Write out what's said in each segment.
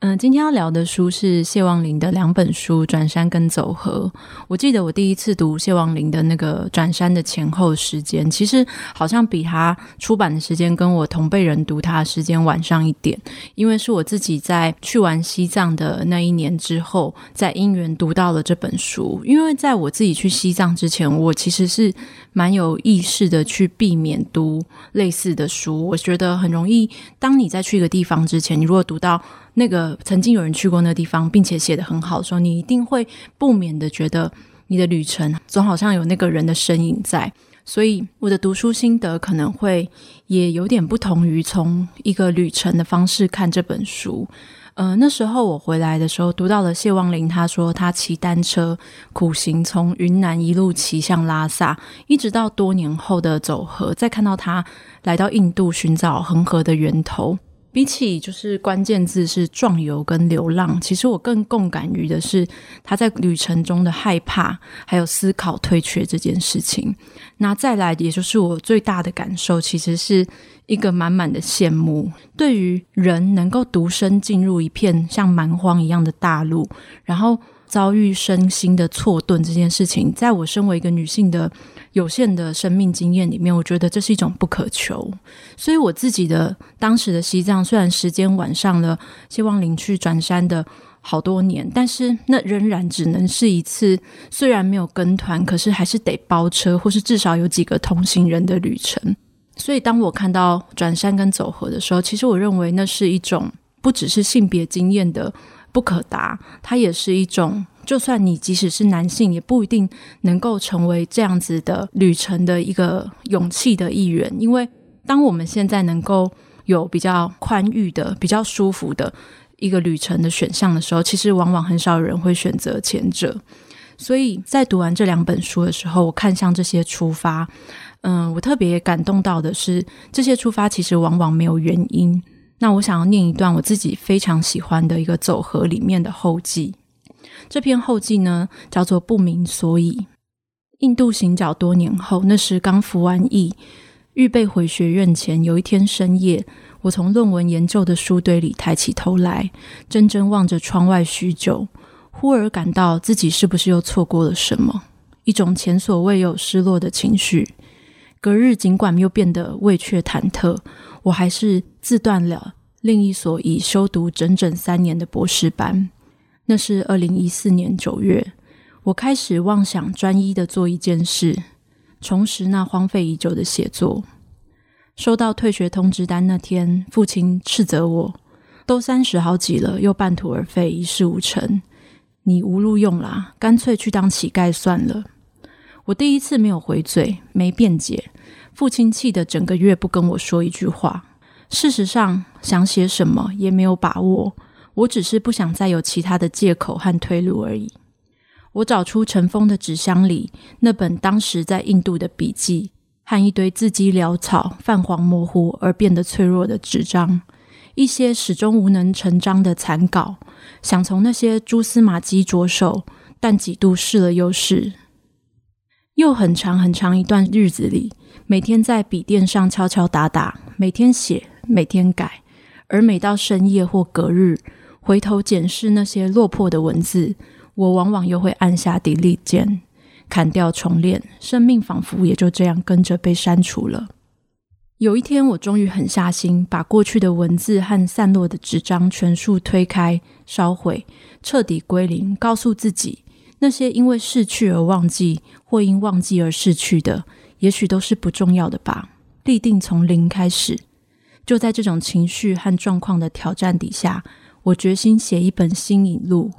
嗯，今天要聊的书是谢望林的两本书《转山》跟《走河》。我记得我第一次读谢望林的那个《转山》的前后时间，其实好像比他出版的时间跟我同辈人读他的时间晚上一点，因为是我自己在去完西藏的那一年之后，在因缘读到了这本书。因为在我自己去西藏之前，我其实是蛮有意识的去避免读类似的书。我觉得很容易，当你在去一个地方之前，你如果读到那个曾经有人去过那个地方，并且写得很好的时候，你一定会不免的觉得你的旅程总好像有那个人的身影在。所以我的读书心得可能会也有点不同于从一个旅程的方式看这本书。呃，那时候我回来的时候，读到了谢望林，他说他骑单车苦行从云南一路骑向拉萨，一直到多年后的走河，再看到他来到印度寻找恒河的源头。比起就是关键字是壮游跟流浪，其实我更共感于的是他在旅程中的害怕，还有思考退却这件事情。那再来，也就是我最大的感受，其实是一个满满的羡慕，对于人能够独身进入一片像蛮荒一样的大陆，然后。遭遇身心的错顿这件事情，在我身为一个女性的有限的生命经验里面，我觉得这是一种不可求。所以我自己的当时的西藏，虽然时间晚上了，希望领去转山的好多年，但是那仍然只能是一次，虽然没有跟团，可是还是得包车，或是至少有几个同行人的旅程。所以当我看到转山跟走河的时候，其实我认为那是一种不只是性别经验的。不可达，它也是一种，就算你即使是男性，也不一定能够成为这样子的旅程的一个勇气的一员。因为当我们现在能够有比较宽裕的、比较舒服的一个旅程的选项的时候，其实往往很少人会选择前者。所以在读完这两本书的时候，我看向这些出发，嗯，我特别感动到的是，这些出发其实往往没有原因。那我想要念一段我自己非常喜欢的一个走河里面的后记。这篇后记呢，叫做《不明所以》。印度行脚多年后，那时刚服完役，预备回学院前，有一天深夜，我从论文研究的书堆里抬起头来，怔怔望着窗外许久，忽而感到自己是不是又错过了什么？一种前所未有失落的情绪。隔日，尽管又变得畏怯忐忑。我还是自断了另一所已修读整整三年的博士班。那是二零一四年九月，我开始妄想专一的做一件事，重拾那荒废已久的写作。收到退学通知单那天，父亲斥责我：“都三十好几了，又半途而废，一事无成，你无路用啦，干脆去当乞丐算了。”我第一次没有回嘴，没辩解。父亲气得整个月不跟我说一句话。事实上，想写什么也没有把握，我只是不想再有其他的借口和退路而已。我找出尘封的纸箱里那本当时在印度的笔记，和一堆字迹潦草、泛黄模糊而变得脆弱的纸张，一些始终无能成章的残稿，想从那些蛛丝马迹着手，但几度试了又试。又很长很长一段日子里，每天在笔电上敲敲打打，每天写，每天改，而每到深夜或隔日，回头检视那些落魄的文字，我往往又会按下 delete 键，砍掉重练，生命仿佛也就这样跟着被删除了。有一天，我终于狠下心，把过去的文字和散落的纸张全数推开、烧毁，彻底归零，告诉自己。那些因为逝去而忘记，或因忘记而逝去的，也许都是不重要的吧。立定从零开始，就在这种情绪和状况的挑战底下，我决心写一本新引路，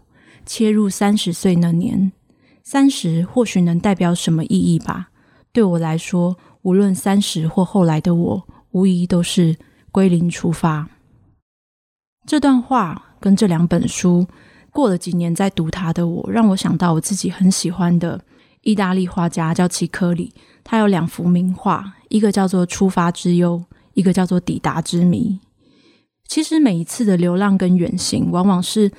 切入三十岁那年。三十或许能代表什么意义吧？对我来说，无论三十或后来的我，无疑都是归零出发。这段话跟这两本书。过了几年再读他的我，让我想到我自己很喜欢的意大利画家叫齐科里，他有两幅名画，一个叫做《出发之忧》，一个叫做《抵达之谜》。其实每一次的流浪跟远行，往往是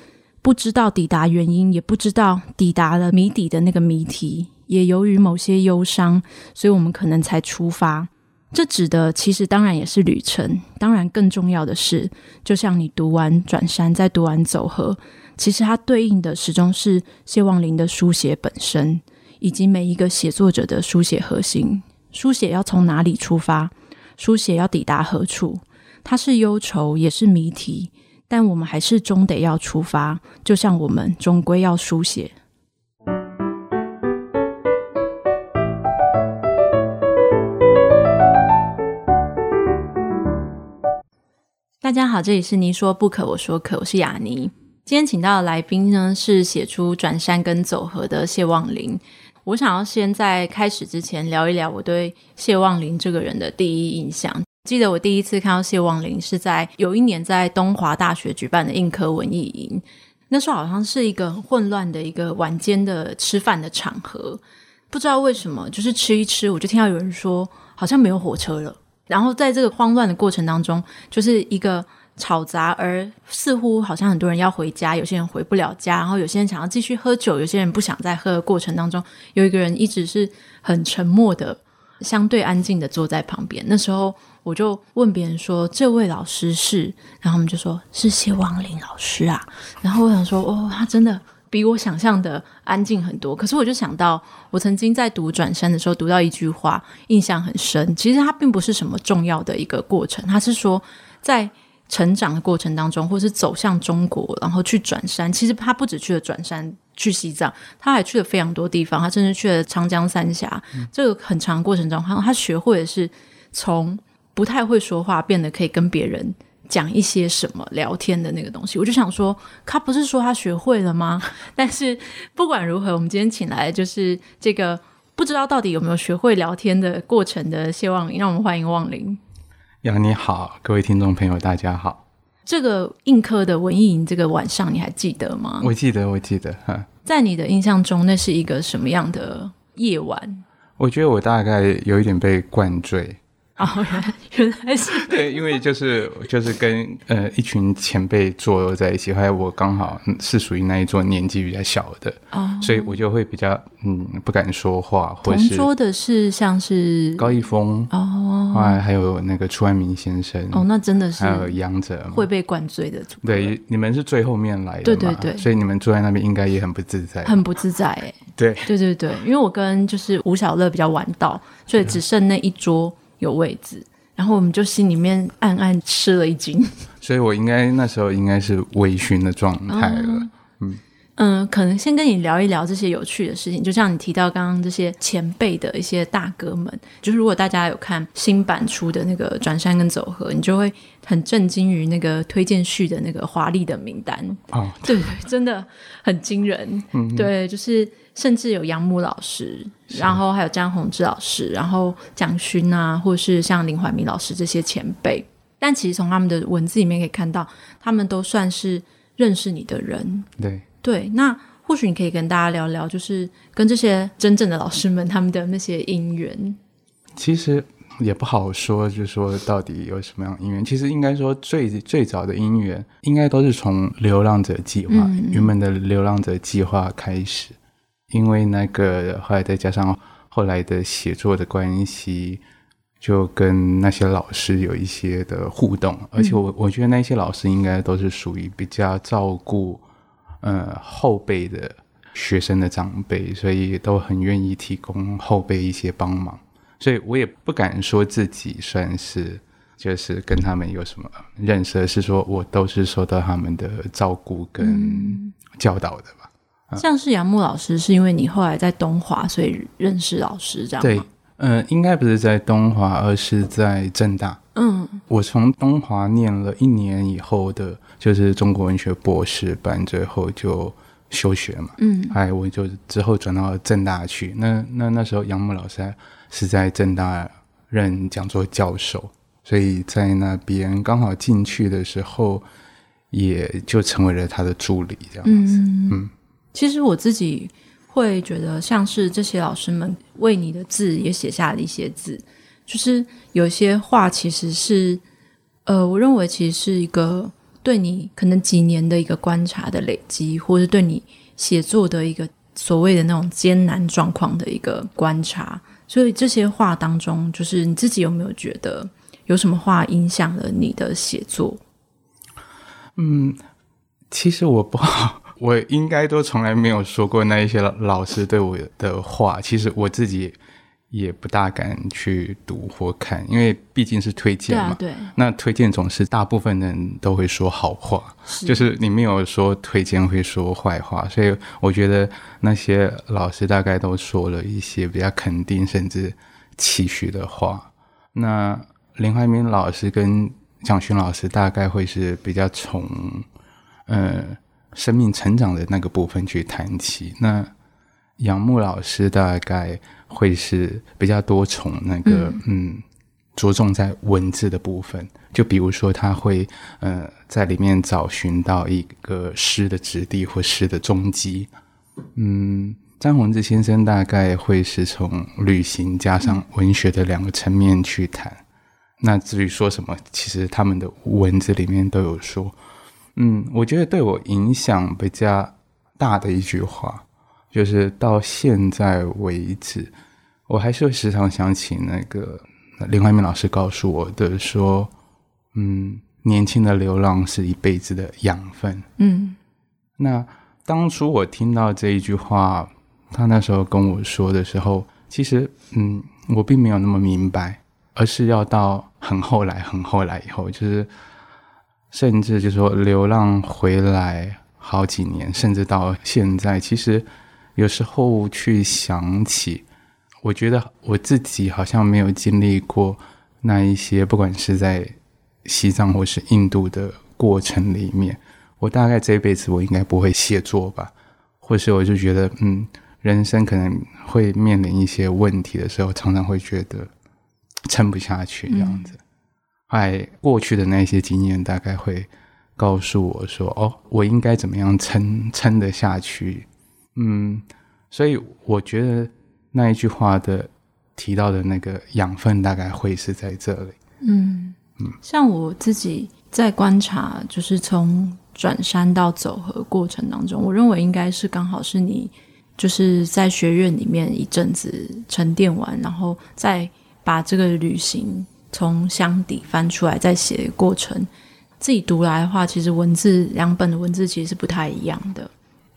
不知道抵达原因，也不知道抵达了谜底的那个谜题，也由于某些忧伤，所以我们可能才出发。这指的其实当然也是旅程，当然更重要的是，就像你读完《转山》，再读完《走河》，其实它对应的始终是谢旺林的书写本身，以及每一个写作者的书写核心。书写要从哪里出发？书写要抵达何处？它是忧愁，也是谜题，但我们还是终得要出发，就像我们终归要书写。大家好，这里是你说不可，我说可，我是雅尼。今天请到的来宾呢，是写出《转山》跟《走河》的谢望林。我想要先在开始之前聊一聊我对谢望林这个人的第一印象。记得我第一次看到谢望林是在有一年在东华大学举办的印刻文艺营，那时候好像是一个很混乱的一个晚间的吃饭的场合，不知道为什么，就是吃一吃，我就听到有人说好像没有火车了。然后在这个慌乱的过程当中，就是一个吵杂，而似乎好像很多人要回家，有些人回不了家，然后有些人想要继续喝酒，有些人不想再喝的过程当中，有一个人一直是很沉默的，相对安静的坐在旁边。那时候。我就问别人说：“这位老师是？”然后他们就说：“是谢王林老师啊。”然后我想说：“哦，他真的比我想象的安静很多。”可是我就想到，我曾经在读《转身》的时候读到一句话，印象很深。其实它并不是什么重要的一个过程，它是说在成长的过程当中，或是走向中国，然后去转山。其实他不止去了转山，去西藏，他还去了非常多地方。他甚至去了长江三峡。嗯、这个很长的过程中，他他学会的是从。不太会说话，变得可以跟别人讲一些什么聊天的那个东西，我就想说，他不是说他学会了吗？但是不管如何，我们今天请来的就是这个不知道到底有没有学会聊天的过程的谢望林，让我们欢迎旺霖。呀，你好，各位听众朋友，大家好。这个映客的文艺营这个晚上，你还记得吗？我记得，我记得。哈，在你的印象中，那是一个什么样的夜晚？我觉得我大概有一点被灌醉。哦，原来原来是 对，因为就是就是跟呃一群前辈坐在一起，还有我刚好是属于那一桌年纪比较小的，哦，所以我就会比较嗯不敢说话，或是同桌的是像是高一峰哦，还还有那个楚安明先生哦，那真的是还有杨哲会被灌醉的，对，你们是最后面来的，对对对，所以你们坐在那边应该也很不自在，很不自在，哎，对。对对对，因为我跟就是吴小乐比较晚到，所以只剩那一桌。有位置，然后我们就心里面暗暗吃了一惊，所以我应该那时候应该是微醺的状态了。哦、嗯嗯，可能先跟你聊一聊这些有趣的事情，就像你提到刚刚这些前辈的一些大哥们，就是如果大家有看新版出的那个《转山》跟《走河》，你就会很震惊于那个推荐序的那个华丽的名单哦，对对，真的很惊人。嗯，对，就是。甚至有杨牧老师，然后还有张宏志老师，然后蒋勋啊，或是像林怀民老师这些前辈。但其实从他们的文字里面可以看到，他们都算是认识你的人。对对，那或许你可以跟大家聊聊，就是跟这些真正的老师们他们的那些因缘。其实也不好说，就是说到底有什么样的因缘。其实应该说最最早的因缘，应该都是从流浪者计划，云、嗯、门的流浪者计划开始。因为那个后来再加上后来的写作的关系，就跟那些老师有一些的互动，而且我我觉得那些老师应该都是属于比较照顾呃后辈的学生的长辈，所以都很愿意提供后辈一些帮忙，所以我也不敢说自己算是就是跟他们有什么认识，是说我都是受到他们的照顾跟教导的。像是杨牧老师，是因为你后来在东华，所以认识老师这样吗？对，呃，应该不是在东华，而是在政大。嗯，我从东华念了一年以后的，就是中国文学博士班，最后就休学嘛。嗯，哎，我就之后转到政大去。那那那时候杨牧老师是在政大任讲座教授，所以在那边刚好进去的时候，也就成为了他的助理这样子。嗯。嗯其实我自己会觉得像是这些老师们为你的字也写下了一些字，就是有些话其实是，呃，我认为其实是一个对你可能几年的一个观察的累积，或是对你写作的一个所谓的那种艰难状况的一个观察。所以这些话当中，就是你自己有没有觉得有什么话影响了你的写作？嗯，其实我不好，我应该都从来没有说过那一些老师对我的话。其实我自己也不大敢去读或看，因为毕竟是推荐嘛。对啊，对。那推荐总是大部分人都会说好话，是就是你没有说推荐会说坏话，所以我觉得。那些老师大概都说了一些比较肯定甚至期许的话。那林怀民老师跟蒋勋老师大概会是比较从呃生命成长的那个部分去谈起。那杨牧老师大概会是比较多从那个嗯，嗯着重在文字的部分，就比如说他会呃在里面找寻到一个诗的质地或诗的踪迹。嗯，张宏志先生大概会是从旅行加上文学的两个层面去谈。嗯、那至于说什么，其实他们的文字里面都有说。嗯，我觉得对我影响比较大的一句话，就是到现在为止，我还是会时常想起那个林怀民老师告诉我的说：“嗯，年轻的流浪是一辈子的养分。”嗯，那。当初我听到这一句话，他那时候跟我说的时候，其实，嗯，我并没有那么明白，而是要到很后来、很后来以后，就是甚至就是说流浪回来好几年，甚至到现在，其实有时候去想起，我觉得我自己好像没有经历过那一些，不管是在西藏或是印度的过程里面。我大概这辈子我应该不会写作吧，或是我就觉得，嗯，人生可能会面临一些问题的时候，常常会觉得撑不下去这样子。嗯，过去的那些经验大概会告诉我说，哦，我应该怎么样撑撑得下去？嗯，所以我觉得那一句话的提到的那个养分，大概会是在这里。嗯嗯，像我自己在观察，就是从。转山到走河过程当中，我认为应该是刚好是你就是在学院里面一阵子沉淀完，然后再把这个旅行从箱底翻出来再写过程。自己读来的话，其实文字两本的文字其实是不太一样的。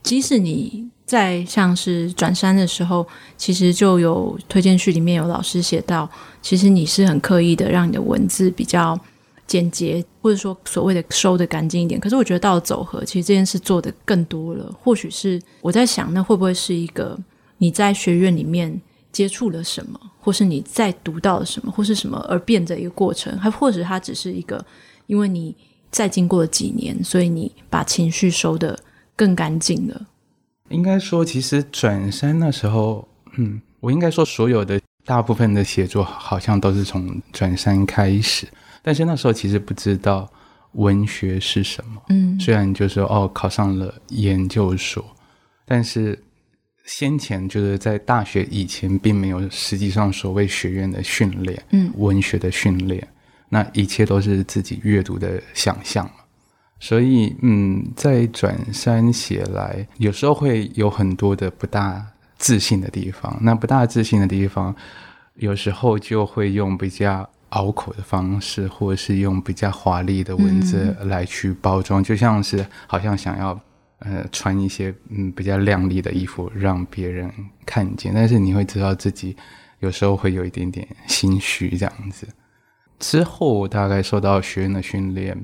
即使你在像是转山的时候，其实就有推荐序里面有老师写到，其实你是很刻意的让你的文字比较。简洁，或者说所谓的收得干净一点。可是我觉得到了走合，其实这件事做得更多了。或许是我在想，那会不会是一个你在学院里面接触了什么，或是你在读到了什么，或是什么而变的一个过程？还或者它只是一个，因为你再经过了几年，所以你把情绪收得更干净了。应该说，其实转山那时候，嗯，我应该说所有的大部分的写作好像都是从转山开始。但是那时候其实不知道文学是什么，嗯，虽然就是哦考上了研究所，但是先前就是在大学以前并没有实际上所谓学院的训练，嗯，文学的训练，那一切都是自己阅读的想象，所以嗯，在转山写来，有时候会有很多的不大自信的地方，那不大自信的地方，有时候就会用比较。拗口的方式，或者是用比较华丽的文字来去包装，嗯、就像是好像想要呃穿一些嗯比较亮丽的衣服让别人看见，但是你会知道自己有时候会有一点点心虚这样子。之后大概受到学院的训练，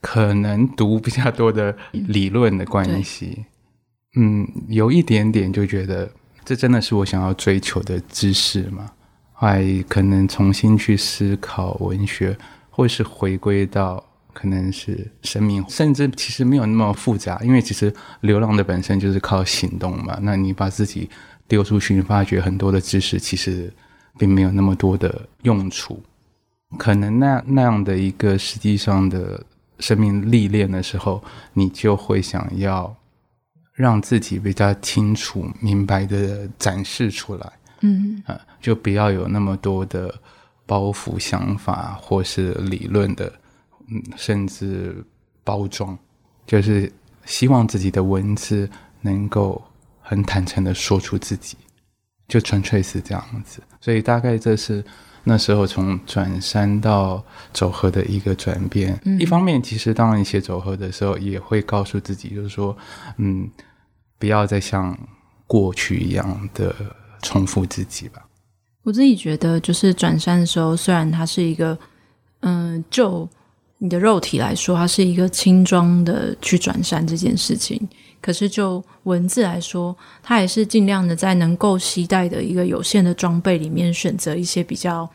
可能读比较多的理论的关系，嗯，嗯，有一点点就觉得这真的是我想要追求的知识吗？还可能重新去思考文学，或是回归到可能是生命，甚至其实没有那么复杂，因为其实流浪的本身就是靠行动嘛。那你把自己丢出去，你发觉很多的知识其实并没有那么多的用处。可能那那样的一个实际上的生命历练的时候，你就会想要让自己比较清楚、明白的展示出来。嗯，啊，就不要有那么多的包袱、想法或是理论的，嗯，甚至包装，就是希望自己的文字能够很坦诚的说出自己，就纯粹是这样子。所以大概这是那时候从转山到走河的一个转变。嗯，一方面，其实当你写走河的时候，也会告诉自己，就是说，嗯，不要再像过去一样的。重复自己吧。我自己觉得，就是转山的时候，虽然它是一个，嗯，就你的肉体来说，它是一个轻装的去转山这件事情。可是就文字来说，它也是尽量的在能够携带的一个有限的装备里面，选择一些比较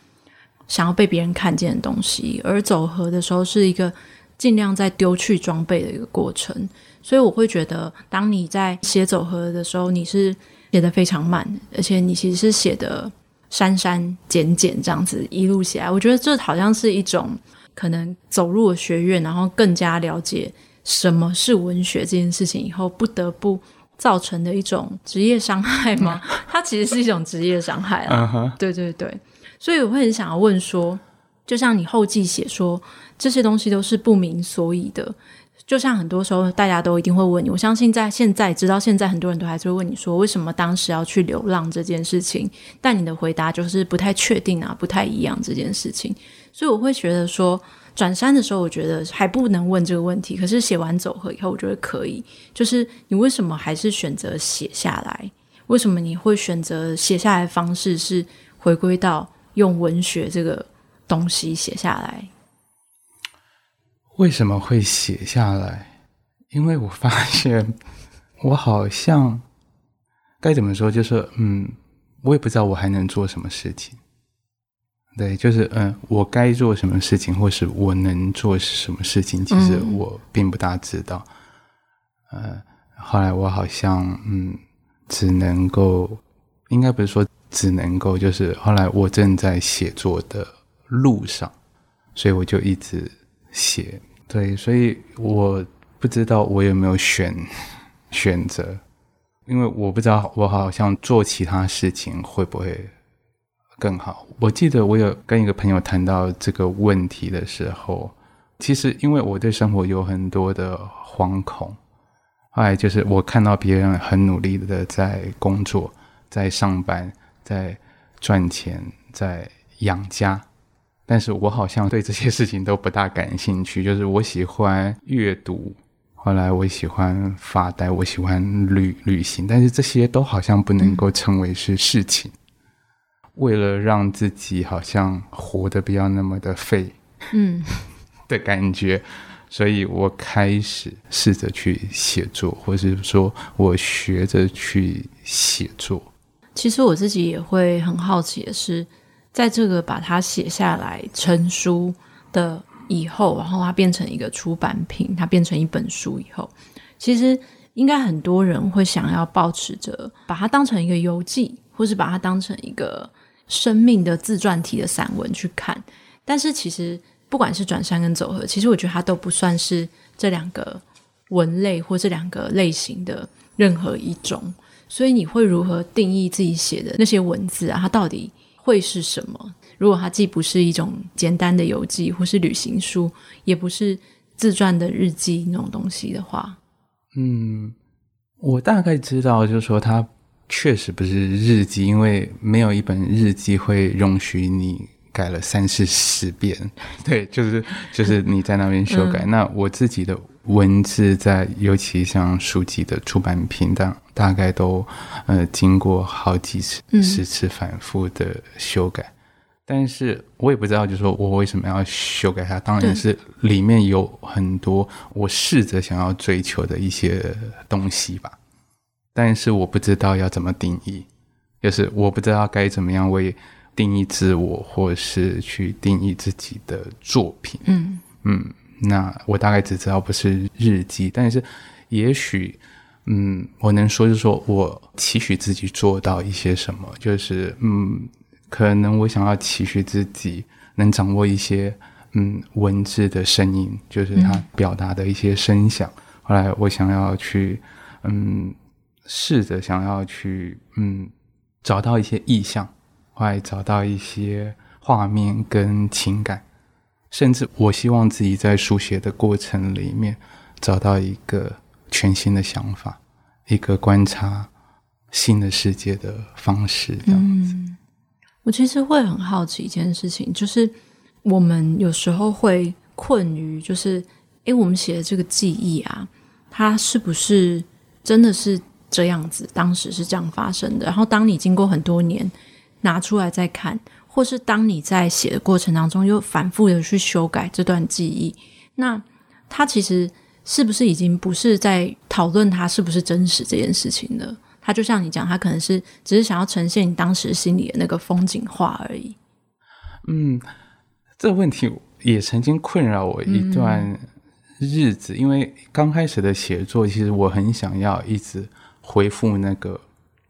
想要被别人看见的东西。而走河的时候，是一个尽量在丢去装备的一个过程。所以我会觉得，当你在写走河的时候，你是。写得非常慢，而且你其实是写的删删减减这样子一路写来，我觉得这好像是一种可能走入了学院，然后更加了解什么是文学这件事情以后，不得不造成的一种职业伤害吗？它其实是一种职业伤害啊。Uh huh. 对对对，所以我会很想要问说，就像你后记写说，这些东西都是不明所以的。就像很多时候，大家都一定会问你。我相信在现在，直到现在，很多人都还是会问你说，为什么当时要去流浪这件事情？但你的回答就是不太确定啊，不太一样这件事情。所以我会觉得说，转山的时候，我觉得还不能问这个问题。可是写完走合以后，我觉得可以。就是你为什么还是选择写下来？为什么你会选择写下来的方式是回归到用文学这个东西写下来？为什么会写下来？因为我发现，我好像该怎么说，就是嗯，我也不知道我还能做什么事情。对，就是嗯，我该做什么事情，或是我能做什么事情，其实我并不大知道。嗯、呃，后来我好像嗯，只能够，应该不是说只能够，就是后来我正在写作的路上，所以我就一直。写对，所以我不知道我有没有选选择，因为我不知道我好像做其他事情会不会更好。我记得我有跟一个朋友谈到这个问题的时候，其实因为我对生活有很多的惶恐，后来就是我看到别人很努力的在工作、在上班、在赚钱、在养家。但是我好像对这些事情都不大感兴趣。就是我喜欢阅读，后来我喜欢发呆，我喜欢旅旅行，但是这些都好像不能够称为是事情。嗯、为了让自己好像活得不要那么的废，嗯，的感觉，所以我开始试着去写作，或是说我学着去写作。其实我自己也会很好奇的是。在这个把它写下来成书的以后，然后它变成一个出版品，它变成一本书以后，其实应该很多人会想要保持着把它当成一个游记，或是把它当成一个生命的自传体的散文去看。但是其实不管是转山跟走河，其实我觉得它都不算是这两个文类或这两个类型的任何一种。所以你会如何定义自己写的那些文字啊？它到底？会是什么？如果它既不是一种简单的游记，或是旅行书，也不是自传的日记那种东西的话，嗯，我大概知道，就是说它确实不是日记，因为没有一本日记会容许你改了三四十遍。对，就是就是你在那边修改。嗯、那我自己的文字在，尤其像书籍的出版品当。大概都呃经过好几次、十次反复的修改，嗯、但是我也不知道，就是说我为什么要修改它。当然是里面有很多我试着想要追求的一些东西吧，但是我不知道要怎么定义，就是我不知道该怎么样为定义自我，或是去定义自己的作品。嗯嗯，那我大概只知道不是日记，但是也许。嗯，我能说就是说我期许自己做到一些什么，就是嗯，可能我想要期许自己能掌握一些嗯文字的声音，就是它表达的一些声响。嗯、后来我想要去嗯，试着想要去嗯找到一些意象，或找到一些画面跟情感，甚至我希望自己在书写的过程里面找到一个全新的想法，一个观察新的世界的方式，这样子。嗯，我其实会很好奇一件事情，就是我们有时候会困于，就是，诶，我们写的这个记忆啊，它是不是真的是这样子？当时是这样发生的。然后，当你经过很多年拿出来再看，或是当你在写的过程当中又反复的去修改这段记忆，那它其实是不是已经不是在讨论它是不是真实这件事情了？他就像你讲，他可能是只是想要呈现你当时心里的那个风景画而已。嗯，这个问题也曾经困扰我一段日子，因为刚开始的写作，其实我很想要一直回复那个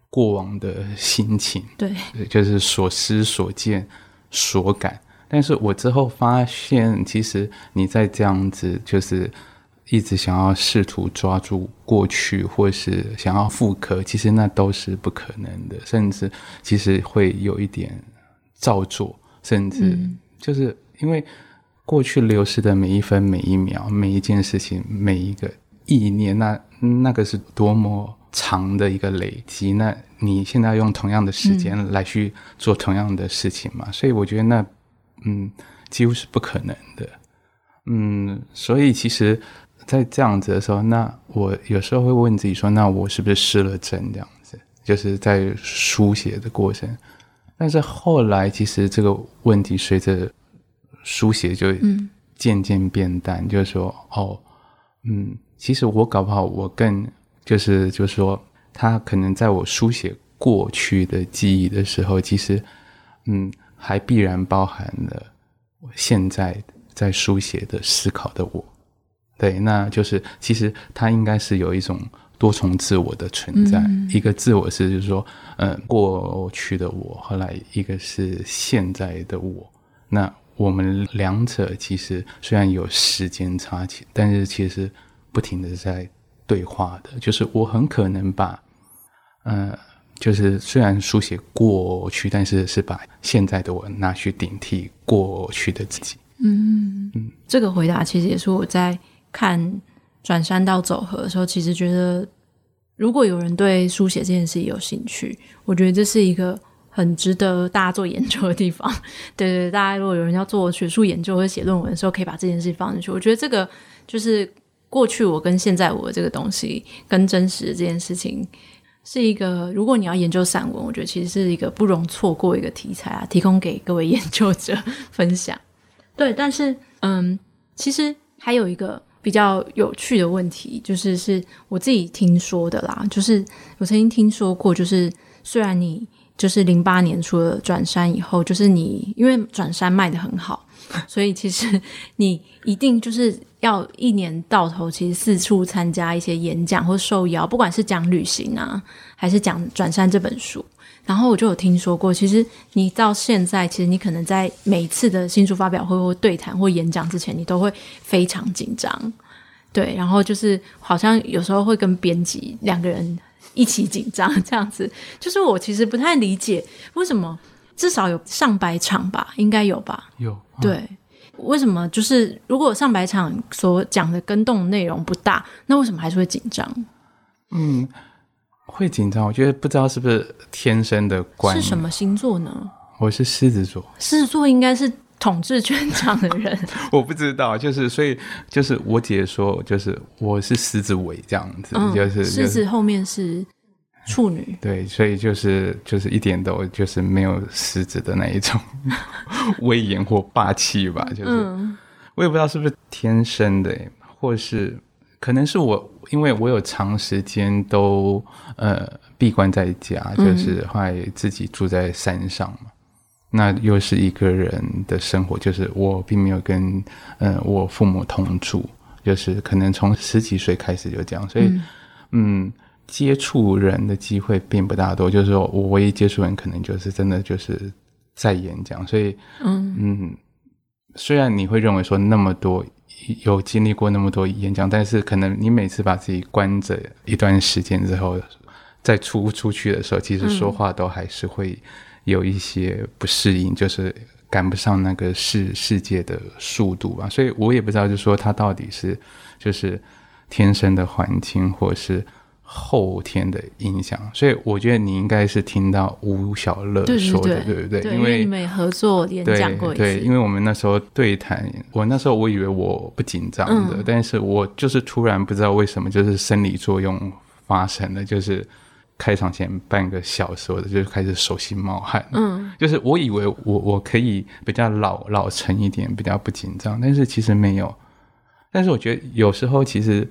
过往的心情，对，就是所思所见所感。但是我之后发现，其实你在这样子，就是。一直想要试图抓住过去，或是想要复刻，其实那都是不可能的，甚至其实会有一点造作，甚至就是因为过去流失的每一分每一秒，每一件事情，每一个意念，那那个是多么长的一个累积。那你现在用同样的时间来去做同样的事情嘛？所以我觉得那嗯，几乎是不可能的。嗯，所以其实。在这样子的时候，那我有时候会问自己说：“那我是不是失了真？”这样子，就是在书写的过程。但是后来，其实这个问题随着书写就渐渐变淡。嗯、就是说，哦，嗯，其实我搞不好，我更就是就是说，他可能在我书写过去的记忆的时候，其实嗯，还必然包含了我现在在书写的思考的我。对，那就是其实它应该是有一种多重自我的存在。嗯、一个自我是就是说，嗯，过去的我，后来一个是现在的我。那我们两者其实虽然有时间差距，但是其实不停的在对话的。就是我很可能把，呃，就是虽然书写过去，但是是把现在的我拿去顶替过去的自己。嗯嗯，这个回答其实也是我在。看转山到走河的时候，其实觉得如果有人对书写这件事有兴趣，我觉得这是一个很值得大家做研究的地方。对对对，大家如果有人要做学术研究或者写论文的时候，可以把这件事放进去。我觉得这个就是过去我跟现在我这个东西跟真实这件事情，是一个如果你要研究散文，我觉得其实是一个不容错过一个题材啊，提供给各位 研究者分享。对，但是嗯，其实还有一个。比较有趣的问题，就是是我自己听说的啦。就是我曾经听说过，就是虽然你就是零八年出了转山以后，就是你因为转山卖得很好，所以其实你一定就是要一年到头，其实四处参加一些演讲或受邀，不管是讲旅行啊，还是讲转山这本书。然后我就有听说过，其实你到现在，其实你可能在每一次的新书发表会或对谈或演讲之前，你都会非常紧张，对，然后就是好像有时候会跟编辑两个人一起紧张这样子。就是我其实不太理解为什么，至少有上百场吧，应该有吧？有，对，为什么就是如果上百场所讲的跟动的内容不大，那为什么还是会紧张？嗯。会紧张，我觉得不知道是不是天生的关系。是什么星座呢？我是狮子座。狮子座应该是统治全场的人。我不知道，就是所以就是我姐说，就是我是狮子尾这样子，嗯、就是狮子后面是处女。对，所以就是就是一点都就是没有狮子的那一种 威严或霸气吧，就是、嗯、我也不知道是不是天生的，或是。可能是我，因为我有长时间都呃闭关在家，就是后来自己住在山上嘛，嗯、那又是一个人的生活，就是我并没有跟呃我父母同住，就是可能从十几岁开始就这样，所以嗯，嗯接触人的机会并不大多，就是说我唯一接触人可能就是真的就是在演讲，所以嗯嗯，虽然你会认为说那么多。有经历过那么多演讲，但是可能你每次把自己关着一段时间之后，再出出去的时候，其实说话都还是会有一些不适应，嗯、就是赶不上那个世世界的速度吧。所以我也不知道，就是说他到底是就是天生的环境，或是。后天的影响，所以我觉得你应该是听到吴小乐说的，对不对？对，因为你们合作演讲过一次。对，因为我们那时候对谈，我那时候我以为我不紧张的，嗯、但是我就是突然不知道为什么，就是生理作用发生了，就是开场前半个小时，我就开始手心冒汗。嗯，就是我以为我我可以比较老老成一点，比较不紧张，但是其实没有。但是我觉得有时候其实。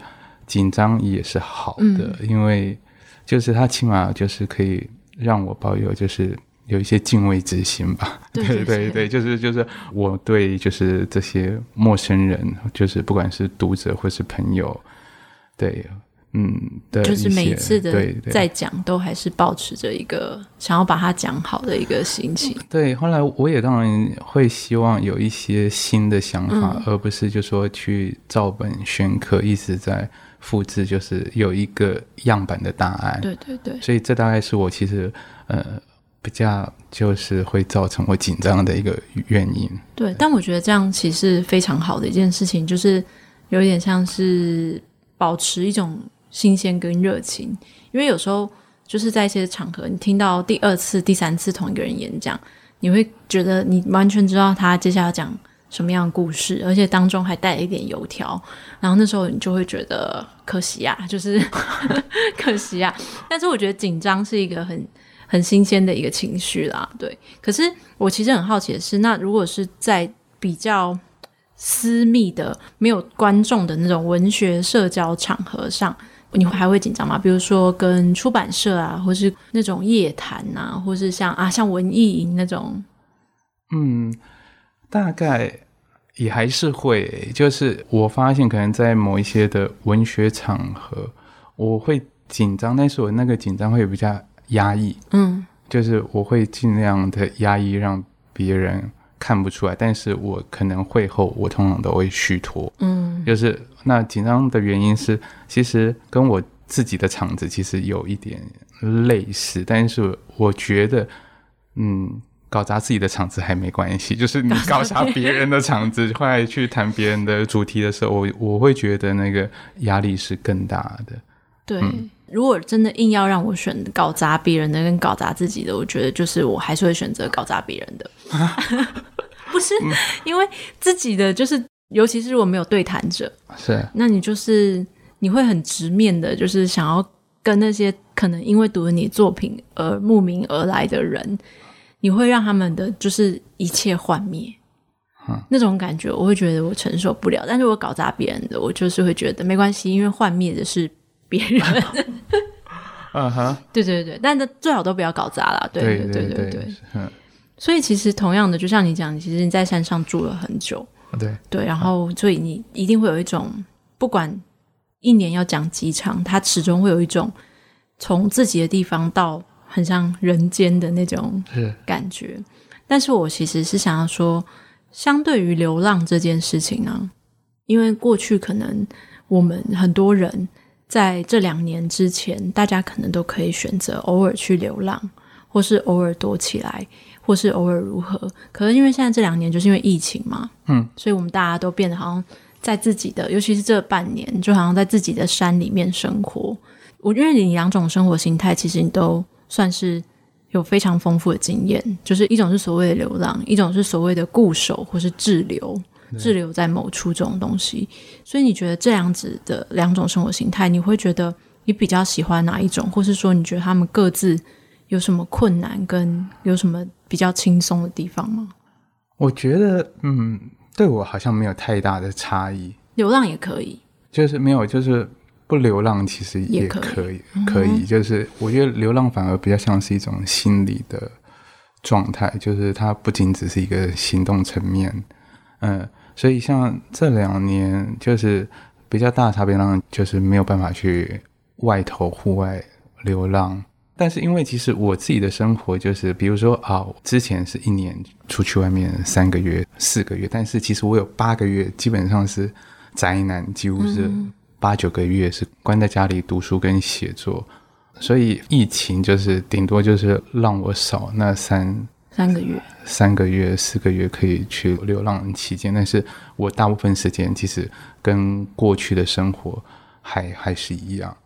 紧张也是好的，嗯、因为就是他起码就是可以让我保有就是有一些敬畏之心吧。对对对，对，就是就是我对就是这些陌生人，就是不管是读者或是朋友，对，嗯，对，就是每一次的在讲都还是保持着一个想要把它讲好的一个心情。对，后来我也当然会希望有一些新的想法，嗯、而不是就说去照本宣科，一直在。复制就是有一个样板的答案，对对对，所以这大概是我其实呃比较就是会造成我紧张的一个原因。对，但我觉得这样其实非常好的一件事情，就是有点像是保持一种新鲜跟热情，因为有时候就是在一些场合，你听到第二次、第三次同一个人演讲，你会觉得你完全知道他接下来要讲什么样的故事，而且当中还带了一点油条，然后那时候你就会觉得可惜呀、啊，就是 可惜呀、啊。但是我觉得紧张是一个很很新鲜的一个情绪啦，对。可是我其实很好奇的是，那如果是在比较私密的、没有观众的那种文学社交场合上，你会还会紧张吗？比如说跟出版社啊，或是那种夜谈啊，或是像啊像文艺营那种，嗯。大概也还是会，就是我发现可能在某一些的文学场合，我会紧张，但是我那个紧张会比较压抑，嗯，就是我会尽量的压抑，让别人看不出来，但是我可能会后我通常都会虚脱，嗯，就是那紧张的原因是，其实跟我自己的场子其实有一点类似，但是我觉得，嗯。搞砸自己的场子还没关系，就是你搞砸别人的场子，后来去谈别人的主题的时候，我我会觉得那个压力是更大的。对，嗯、如果真的硬要让我选搞砸别人的跟搞砸自己的，我觉得就是我还是会选择搞砸别人的。啊、不是，嗯、因为自己的就是，尤其是如果没有对谈者，是，那你就是你会很直面的，就是想要跟那些可能因为读了你作品而慕名而来的人。你会让他们的就是一切幻灭，嗯、那种感觉我会觉得我承受不了。但是我搞砸别人的，我就是会觉得没关系，因为幻灭的是别人。嗯哼，对对对，但是最好都不要搞砸了。对对对对对，对。所以其实同样的，就像你讲，其实你在山上住了很久，对对，然后所以你一定会有一种，不管一年要讲几场，它始终会有一种从自己的地方到。很像人间的那种感觉，是但是我其实是想要说，相对于流浪这件事情呢、啊，因为过去可能我们很多人在这两年之前，大家可能都可以选择偶尔去流浪，或是偶尔躲起来，或是偶尔如何。可是因为现在这两年就是因为疫情嘛，嗯，所以我们大家都变得好像在自己的，尤其是这半年，就好像在自己的山里面生活。我因为你两种生活形态，其实你都。算是有非常丰富的经验，就是一种是所谓的流浪，一种是所谓的固守或是滞留，滞留在某处这种东西。所以你觉得这样子的两种生活形态，你会觉得你比较喜欢哪一种，或是说你觉得他们各自有什么困难，跟有什么比较轻松的地方吗？我觉得，嗯，对我好像没有太大的差异。流浪也可以，就是没有，就是。不流浪其实也可以，可以，就是我觉得流浪反而比较像是一种心理的状态，就是它不仅只是一个行动层面，嗯，所以像这两年就是比较大的差别，让就是没有办法去外头户外流浪，但是因为其实我自己的生活就是，比如说啊，之前是一年出去外面三个月、四个月，但是其实我有八个月基本上是。宅男，几乎是八九个月是关在家里读书跟写作，所以疫情就是顶多就是让我少那三三个月、三个月、四个月可以去流浪期间，但是我大部分时间其实跟过去的生活还还是一样。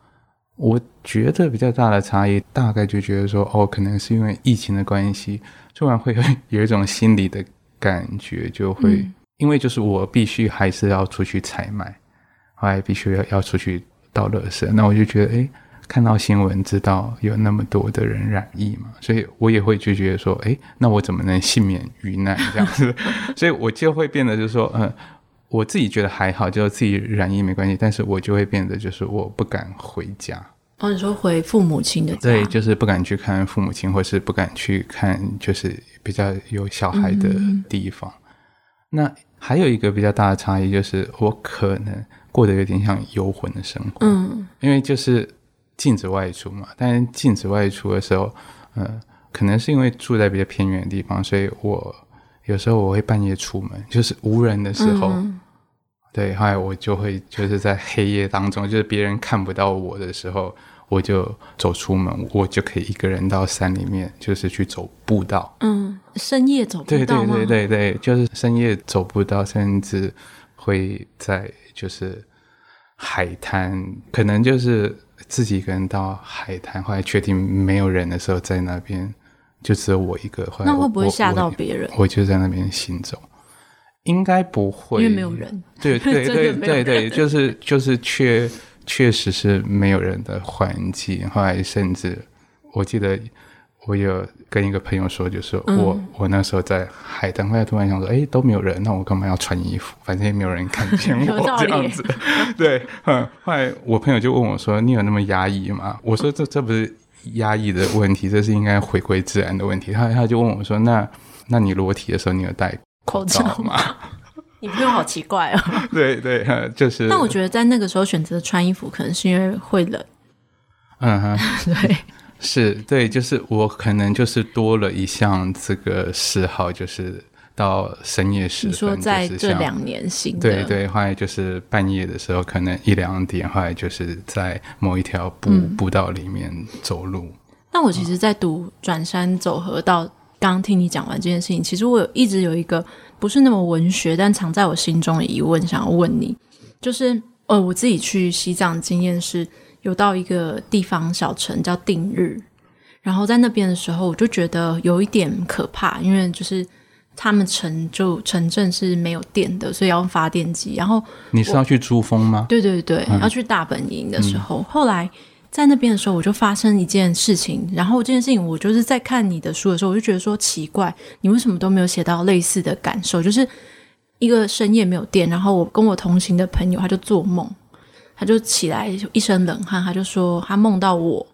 我觉得比较大的差异，大概就觉得说，哦，可能是因为疫情的关系，突然会有一种心理的感觉，就会、嗯、因为就是我必须还是要出去采买，后来必须要要出去倒垃圾，那我就觉得，哎，看到新闻知道有那么多的人染疫嘛，所以我也会就觉得说，哎，那我怎么能幸免于难这样子？所以我就会变得就是说，嗯。我自己觉得还好，就自己染疫没关系，但是我就会变得就是我不敢回家。哦，你说回父母亲的家？对，就是不敢去看父母亲，或是不敢去看就是比较有小孩的地方。嗯、那还有一个比较大的差异就是，我可能过得有点像游魂的生活。嗯，因为就是禁止外出嘛，但是禁止外出的时候，嗯、呃，可能是因为住在比较偏远的地方，所以我有时候我会半夜出门，就是无人的时候。嗯对，后来我就会就是在黑夜当中，就是别人看不到我的时候，我就走出门，我就可以一个人到山里面，就是去走步道。嗯，深夜走步道。对对对对对，就是深夜走步道，甚至会在就是海滩，可能就是自己一个人到海滩，后来确定没有人的时候，在那边就只有我一个。后来那会不会吓到别人？我，我就在那边行走。应该不会，因为没有人。对对 对对对，就是就是确确实是没有人的环境。后来甚至我记得我有跟一个朋友说，就是我、嗯、我那时候在海滩，后来突然想说，哎，都没有人，那我干嘛要穿衣服？反正也没有人看见 我这样子。对，嗯。后来我朋友就问我说：“你有那么压抑吗？”我说：“这这不是压抑的问题，这是应该回归自然的问题。”他他就问我说：“那那你裸体的时候，你有戴？”口罩吗？你朋友好奇怪哦。对对，就是。但我觉得在那个时候选择穿衣服，可能是因为会冷。嗯哼，对，是，对，就是我可能就是多了一项这个嗜好，就是到深夜时分。你说在这两年行。对对，后来就是半夜的时候，可能一两点，后来就是在某一条步、嗯、步道里面走路。那我其实，在读转山走河到。刚听你讲完这件事情，其实我有一直有一个不是那么文学，但藏在我心中的疑问，想要问你，就是呃，我自己去西藏经验是有到一个地方小城叫定日，然后在那边的时候，我就觉得有一点可怕，因为就是他们城就城镇是没有电的，所以要用发电机。然后你是要去珠峰吗？对对对，嗯、要去大本营的时候，嗯、后来。在那边的时候，我就发生一件事情，然后这件事情我就是在看你的书的时候，我就觉得说奇怪，你为什么都没有写到类似的感受？就是一个深夜没有电，然后我跟我同行的朋友他就做梦，就起来一身冷汗，他就说他梦到我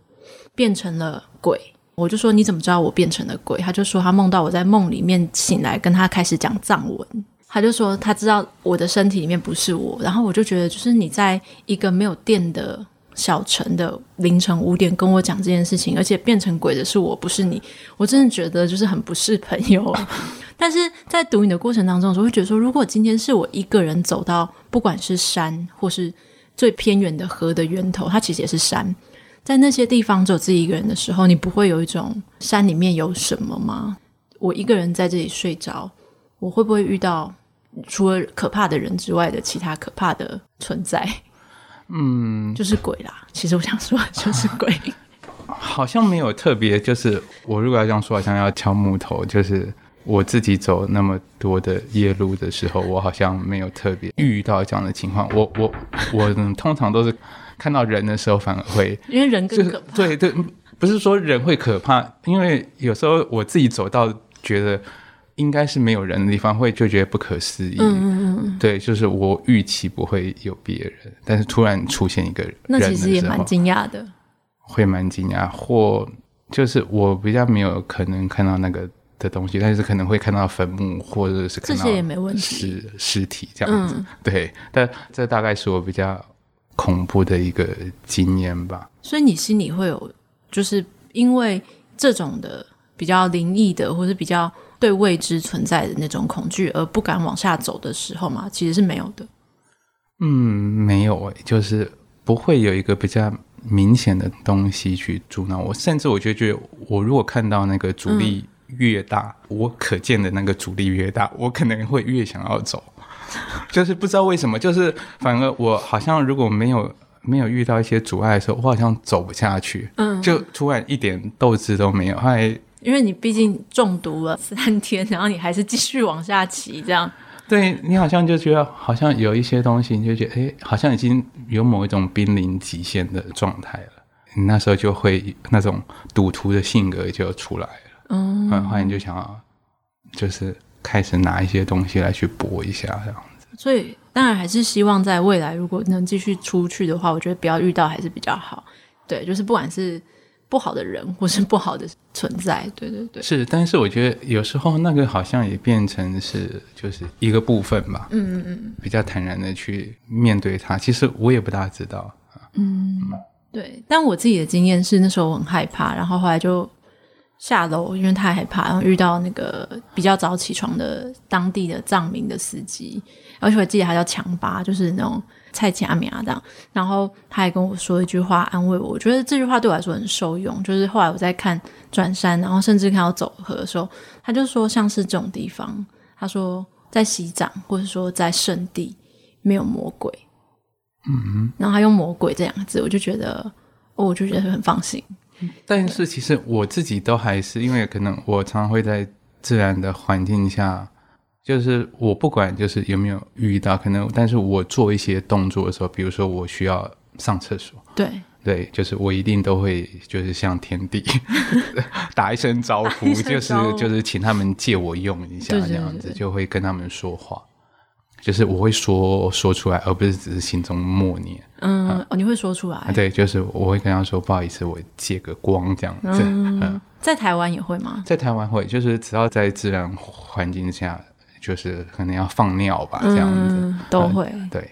变成了鬼，我就说你怎么知道我变成了鬼？他就说他梦到我在梦里面醒来，跟他开始讲藏文，他就说他知道我的身体里面不是我，然后我就觉得就是你在一个没有电的。小城的凌晨五点跟我讲这件事情，而且变成鬼的是我，不是你，我真的觉得就是很不是朋友。但是在读你的过程当中，我会觉得说，如果今天是我一个人走到，不管是山或是最偏远的河的源头，它其实也是山，在那些地方只有自己一个人的时候，你不会有一种山里面有什么吗？我一个人在这里睡着，我会不会遇到除了可怕的人之外的其他可怕的存在？嗯，就是鬼啦。其实我想说，就是鬼。好像没有特别，就是我如果要这样说，好像要敲木头。就是我自己走那么多的夜路的时候，我好像没有特别遇到这样的情况。我我我通常都是看到人的时候，反而会因为人更可怕。对对，不是说人会可怕，因为有时候我自己走到觉得。应该是没有人的地方，会就觉得不可思议。嗯嗯，对，就是我预期不会有别人，但是突然出现一个人，那其实也蛮惊讶的。会蛮惊讶，或就是我比较没有可能看到那个的东西，但是可能会看到坟墓，或者是看到这些也没问题，尸体这样子。嗯、对，但这大概是我比较恐怖的一个经验吧。所以你心里会有，就是因为这种的比较灵异的，或是比较。对未知存在的那种恐惧而不敢往下走的时候嘛，其实是没有的。嗯，没有诶，就是不会有一个比较明显的东西去阻挠我，甚至我觉得，我如果看到那个阻力越大，嗯、我可见的那个阻力越大，我可能会越想要走。就是不知道为什么，就是反而我好像如果没有没有遇到一些阻碍的时候，我好像走不下去，嗯，就突然一点斗志都没有。后来因为你毕竟中毒了三天，然后你还是继续往下骑，这样，对你好像就觉得好像有一些东西，你就觉得哎，好像已经有某一种濒临极限的状态了。你那时候就会那种赌徒的性格就出来了，嗯，后来你就想要就是。开始拿一些东西来去搏一下，这样子。所以当然还是希望在未来，如果能继续出去的话，我觉得不要遇到还是比较好。对，就是不管是不好的人或是不好的存在，对对对。是，但是我觉得有时候那个好像也变成是就是一个部分吧。嗯嗯嗯。比较坦然的去面对它。其实我也不大知道。嗯，对。但我自己的经验是，那时候我很害怕，然后后来就。下楼，因为太害怕，然后遇到那个比较早起床的当地的藏民的司机，而且我记得他叫强巴，就是那种菜奇阿米亚这样。然后他还跟我说一句话安慰我，我觉得这句话对我来说很受用。就是后来我在看转山，然后甚至看到走河的时候，他就说像是这种地方，他说在西藏或者说在圣地没有魔鬼。嗯哼，然后他用魔鬼这两个字，我就觉得，哦，我就觉得很放心。但是其实我自己都还是，因为可能我常常会在自然的环境下，就是我不管就是有没有遇到可能，但是我做一些动作的时候，比如说我需要上厕所，对。对，就是我一定都会就是向天地 打一声招呼，就是就是请他们借我用一下，这样子就会跟他们说话。就是我会说说出来，而不是只是心中默念。嗯，嗯哦，你会说出来？对，就是我会跟他说不好意思，我借个光这样子。嗯，嗯在台湾也会吗？在台湾会，就是只要在自然环境下，就是可能要放尿吧，这样子、嗯、都会。嗯、对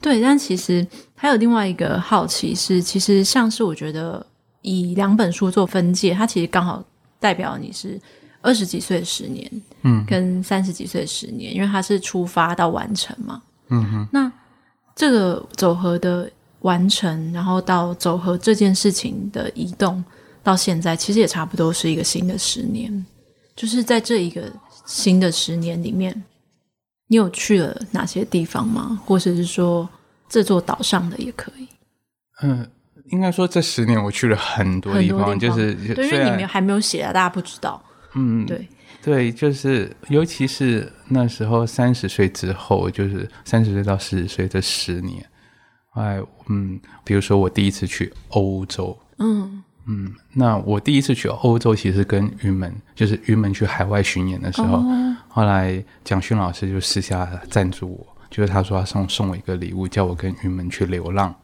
对，但其实还有另外一个好奇是，其实像是我觉得以两本书做分界，它其实刚好代表你是。二十几岁十年，嗯，跟三十几岁十年，因为他是出发到完成嘛，嗯哼。那这个走合的完成，然后到走合这件事情的移动，到现在其实也差不多是一个新的十年。就是在这一个新的十年里面，你有去了哪些地方吗？或者是说这座岛上的也可以？嗯，应该说这十年我去了很多地方，地方就是对，因为你们还没有写啊，大家不知道。嗯，对。对，就是尤其是那时候三十岁之后，就是三十岁到四十岁这十年，哎，嗯，比如说我第一次去欧洲，嗯。嗯，那我第一次去欧洲其实跟云门，就是云门去海外巡演的时候，哦、后来蒋勋老师就私下赞助我，就是他说他送送我一个礼物，叫我跟云门去流浪，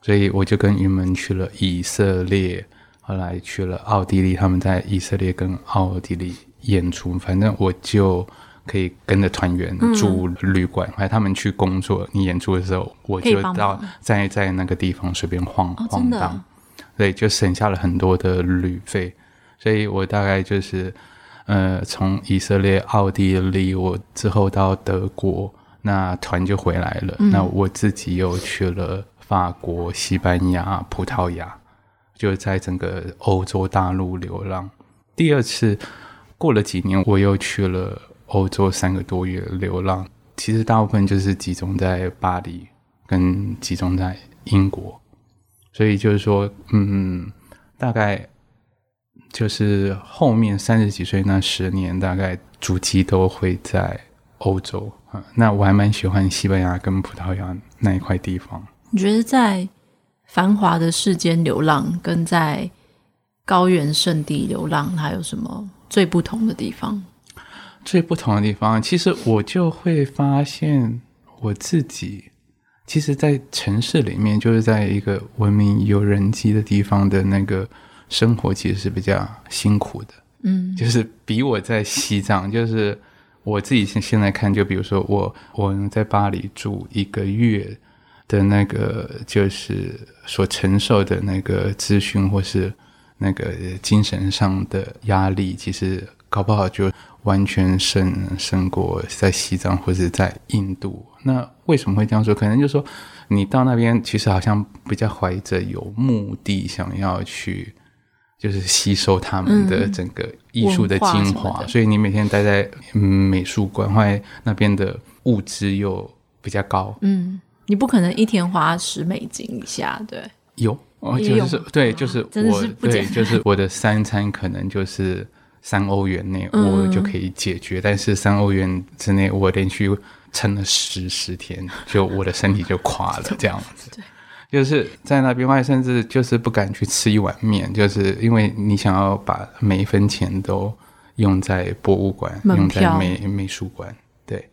所以我就跟云门去了以色列。后来去了奥地利，他们在以色列跟奥地利演出，反正我就可以跟着团员住旅馆。后来、嗯、他们去工作，你演出的时候，我就到在在那个地方随便晃晃荡，对，就省下了很多的旅费。所以我大概就是，呃，从以色列、奥地利，我之后到德国，那团就回来了。嗯、那我自己又去了法国、西班牙、葡萄牙。就在整个欧洲大陆流浪。第二次过了几年，我又去了欧洲三个多月流浪。其实大部分就是集中在巴黎，跟集中在英国。所以就是说，嗯，大概就是后面三十几岁那十年，大概主机都会在欧洲啊。那我还蛮喜欢西班牙跟葡萄牙那一块地方。你觉得在？繁华的世间流浪，跟在高原圣地流浪，它有什么最不同的地方？最不同的地方，其实我就会发现我自己，其实，在城市里面，就是在一个文明有人迹的地方的那个生活，其实是比较辛苦的。嗯，就是比我在西藏，就是我自己现现在看，就比如说我我在巴黎住一个月。的那个就是所承受的那个资讯，或是那个精神上的压力，其实搞不好就完全胜胜过在西藏或者在印度那为什么会这样说？可能就是说你到那边其实好像比较怀着有目的，想要去就是吸收他们的整个艺术的精华，所以你每天待在美术馆，或者那边的物质又比较高。嗯，你不可能一天花十美金以下，对？有。哦，就是对，就是我对，就是我的三餐可能就是三欧元内，我就可以解决。嗯、但是三欧元之内，我连续撑了十十天，就我的身体就垮了，这样子。对，就是在那边外，甚至就是不敢去吃一碗面，就是因为你想要把每一分钱都用在博物馆，用在美美术馆。对，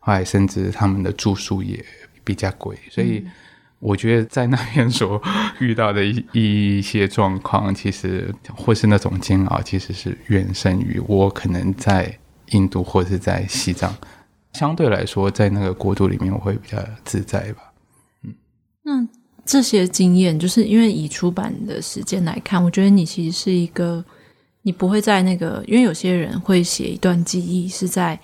后来甚至他们的住宿也比较贵，所以。嗯我觉得在那边所 遇到的一一些状况，其实或是那种煎熬，其实是远胜于我可能在印度或是在西藏。相对来说，在那个国度里面，我会比较自在吧。嗯，那这些经验，就是因为以出版的时间来看，我觉得你其实是一个，你不会在那个，因为有些人会写一段记忆是在。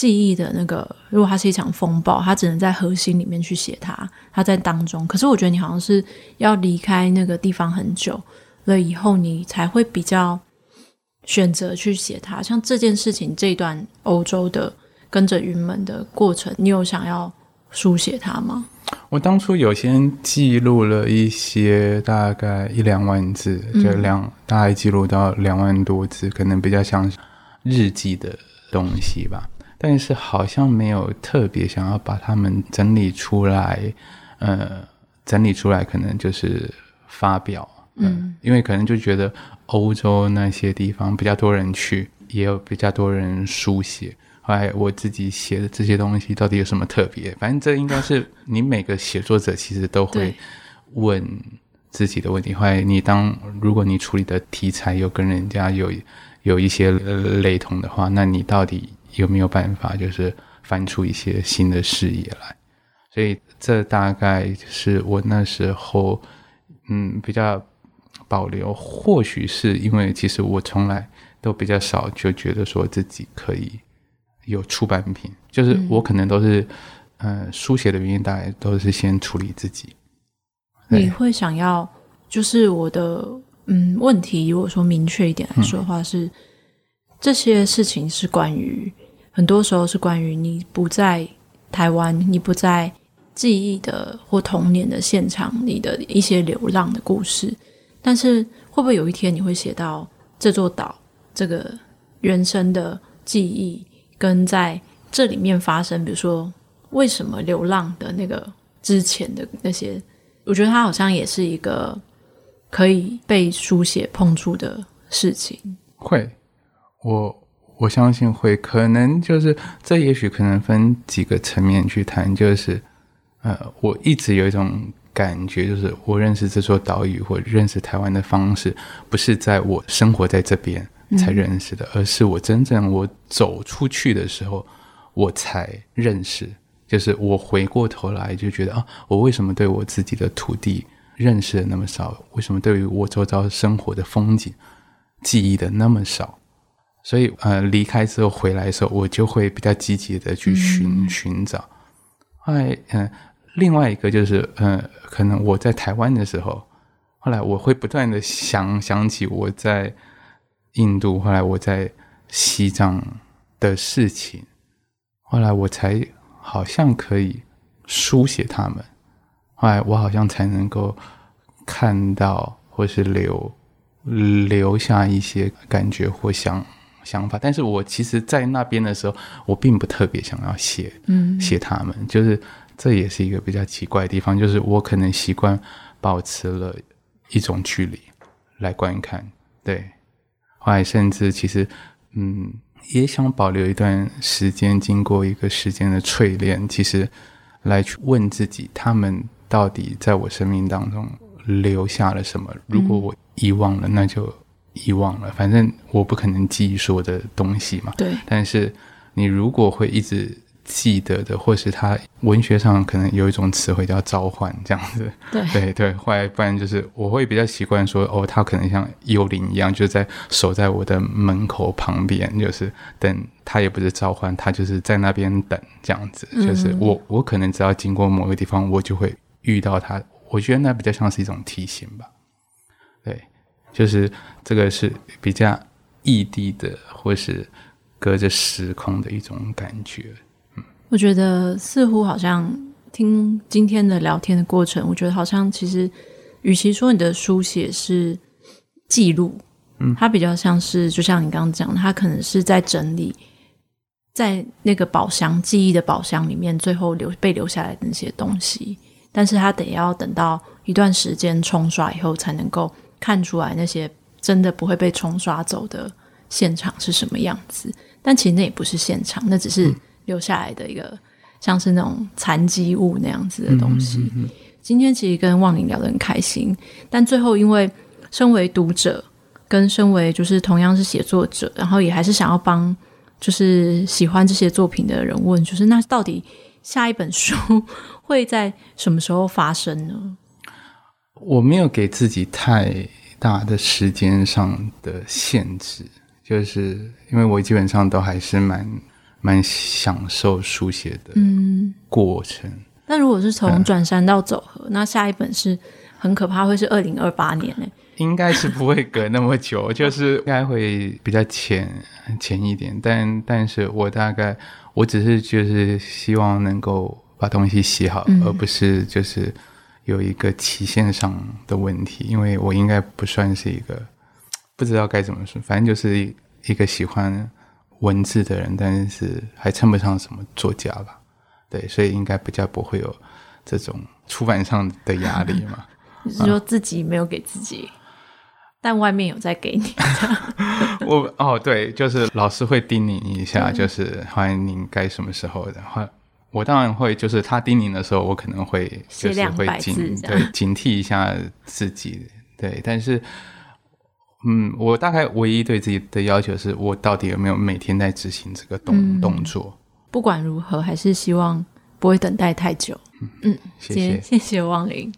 记忆的那个，如果它是一场风暴，它只能在核心里面去写它，它在当中。可是我觉得你好像是要离开那个地方很久了以后，你才会比较选择去写它。像这件事情，这一段欧洲的跟着云门的过程，你有想要书写它吗？我当初有先记录了一些，大概一两万字，就两大概记录到两万多字，可能比较像日记的东西吧。但是好像没有特别想要把它们整理出来，呃，整理出来可能就是发表，呃、嗯，因为可能就觉得欧洲那些地方比较多人去，也有比较多人书写。后来我自己写的这些东西到底有什么特别？反正这应该是你每个写作者其实都会问自己的问题。后来你当如果你处理的题材有跟人家有有一些雷同的话，那你到底？有没有办法，就是翻出一些新的视野来？所以这大概是我那时候，嗯，比较保留。或许是因为其实我从来都比较少就觉得说自己可以有出版品，就是我可能都是，嗯，呃，书写的原因大概都是先处理自己。你会想要，就是我的，嗯，问题如果说明确一点来说的话是。嗯这些事情是关于，很多时候是关于你不在台湾，你不在记忆的或童年的现场，你的一些流浪的故事。但是会不会有一天你会写到这座岛，这个原生的记忆，跟在这里面发生，比如说为什么流浪的那个之前的那些，我觉得它好像也是一个可以被书写碰触的事情。会。我我相信会，可能就是这，也许可能分几个层面去谈。就是，呃，我一直有一种感觉，就是我认识这座岛屿或认识台湾的方式，不是在我生活在这边才认识的，嗯、而是我真正我走出去的时候，我才认识。就是我回过头来就觉得啊，我为什么对我自己的土地认识的那么少？为什么对于我周遭生活的风景记忆的那么少？所以，呃，离开之后回来的时候，我就会比较积极的去寻寻找。后来，嗯、呃，另外一个就是，呃，可能我在台湾的时候，后来我会不断的想想起我在印度，后来我在西藏的事情，后来我才好像可以书写他们，后来我好像才能够看到或是留留下一些感觉或想。想法，但是我其实，在那边的时候，我并不特别想要写，嗯，写他们，就是这也是一个比较奇怪的地方，就是我可能习惯保持了一种距离来观看，对，后来甚至其实，嗯，也想保留一段时间，经过一个时间的淬炼，其实来去问自己，他们到底在我生命当中留下了什么？如果我遗忘了，那就。遗忘了，反正我不可能记忆所有的东西嘛。对。但是你如果会一直记得的，或是他文学上可能有一种词汇叫召唤这样子。对对对，后来不然就是我会比较习惯说，哦，他可能像幽灵一样，就在守在我的门口旁边，就是等他也不是召唤，他就是在那边等这样子。就是我、嗯、我可能只要经过某个地方，我就会遇到他。我觉得那比较像是一种提醒吧。对，就是这个是比较异地的，或是隔着时空的一种感觉。嗯。我觉得似乎好像听今天的聊天的过程，我觉得好像其实，与其说你的书写是记录，嗯，它比较像是，就像你刚刚讲的，它可能是在整理，在那个宝箱记忆的宝箱里面，最后留被留下来的那些东西，但是它得要等到一段时间冲刷以后，才能够看出来那些真的不会被冲刷走的现场是什么样子。但其实那也不是现场，那只是。嗯留下来的一个像是那种残迹物那样子的东西。嗯嗯嗯、今天其实跟望玲聊得很开心，但最后因为身为读者，跟身为就是同样是写作者，然后也还是想要帮就是喜欢这些作品的人问，就是那到底下一本书会在什么时候发生呢？我没有给自己太大的时间上的限制，就是因为我基本上都还是蛮。蛮享受书写的过程。嗯、那如果是从转山到走河，嗯、那下一本是很可怕，会是二零二八年呢？应该是不会隔那么久，就是应该会比较浅浅一点。但但是我大概，我只是就是希望能够把东西写好，嗯、而不是就是有一个期限上的问题。因为我应该不算是一个不知道该怎么说，反正就是一个喜欢。文字的人，但是还称不上什么作家吧？对，所以应该比较不会有这种出版上的压力嘛。你是说自己没有给自己，啊、但外面有在给你？我哦，对，就是老师会叮咛一下，就是欢迎您该什么时候的话，我当然会，就是他叮咛的时候，我可能会就是会警对警惕一下自己，对，但是。嗯，我大概唯一对自己的要求是我到底有没有每天在执行这个动、嗯、动作。不管如何，还是希望不会等待太久。嗯，嗯谢谢，谢谢王玲。